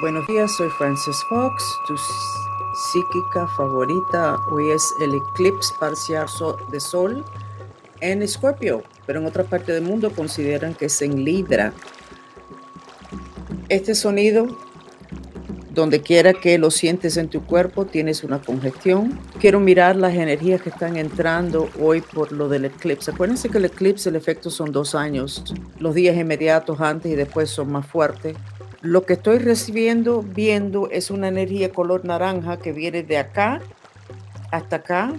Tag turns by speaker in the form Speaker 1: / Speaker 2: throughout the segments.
Speaker 1: Buenos días, soy Frances Fox, tu psíquica favorita. Hoy es el eclipse parcial de sol en Escorpio, pero en otra parte del mundo consideran que es en Libra. Este sonido, donde quiera que lo sientes en tu cuerpo, tienes una congestión. Quiero mirar las energías que están entrando hoy por lo del eclipse. Acuérdense que el eclipse, el efecto son dos años. Los días inmediatos antes y después son más fuertes lo que estoy recibiendo, viendo, es una energía color naranja que viene de acá hasta acá.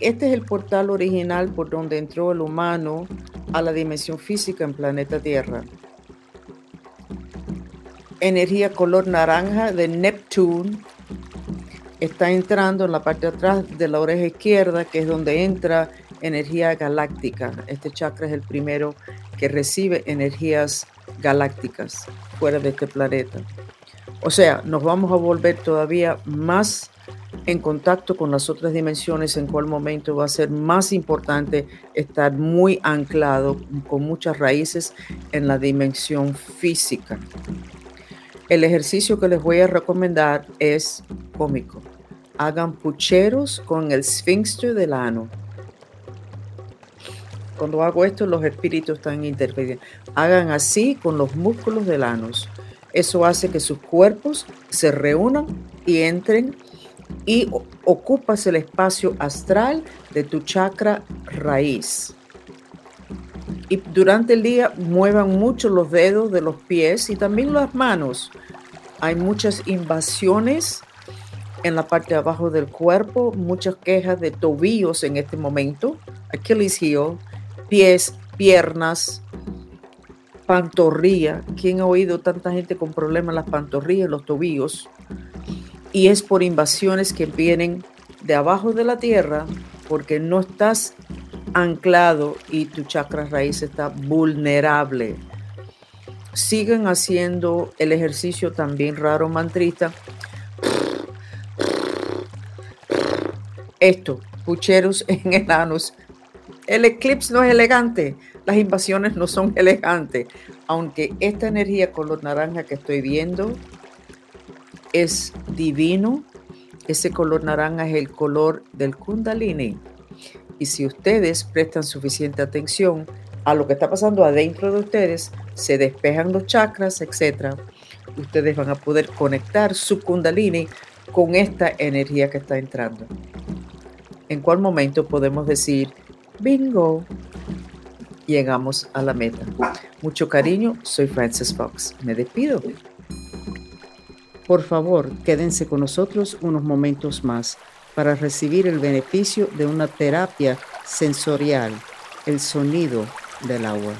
Speaker 1: Este es el portal original por donde entró el humano a la dimensión física en planeta Tierra. Energía color naranja de Neptune está entrando en la parte de atrás de la oreja izquierda, que es donde entra energía galáctica. Este chakra es el primero que recibe energías galácticas fuera de este planeta. O sea, nos vamos a volver todavía más en contacto con las otras dimensiones, en cual momento va a ser más importante estar muy anclado, con muchas raíces en la dimensión física. El ejercicio que les voy a recomendar es cómico. Hagan pucheros con el sphinxter del ano. Cuando hago esto, los espíritus están interviniendo. Hagan así con los músculos del anus. Eso hace que sus cuerpos se reúnan y entren y ocupas el espacio astral de tu chakra raíz. Y durante el día muevan mucho los dedos de los pies y también las manos. Hay muchas invasiones en la parte de abajo del cuerpo, muchas quejas de tobillos en este momento. Achilles heel, pies, piernas, pantorrilla. ¿Quién ha oído tanta gente con problemas en las pantorrillas, los tobillos? Y es por invasiones que vienen de abajo de la tierra porque no estás anclado y tu chakra raíz está vulnerable. Siguen haciendo el ejercicio también raro mantrista. Esto, pucheros en enanos el eclipse no es elegante, las invasiones no son elegantes, aunque esta energía color naranja que estoy viendo es divino, ese color naranja es el color del kundalini. Y si ustedes prestan suficiente atención a lo que está pasando adentro de ustedes, se despejan los chakras, etc., ustedes van a poder conectar su kundalini con esta energía que está entrando. ¿En cuál momento podemos decir Bingo. Llegamos a la meta. Mucho cariño, soy Frances Fox. Me despido. Por favor, quédense con nosotros unos momentos más para recibir el beneficio de una terapia sensorial, el sonido del agua.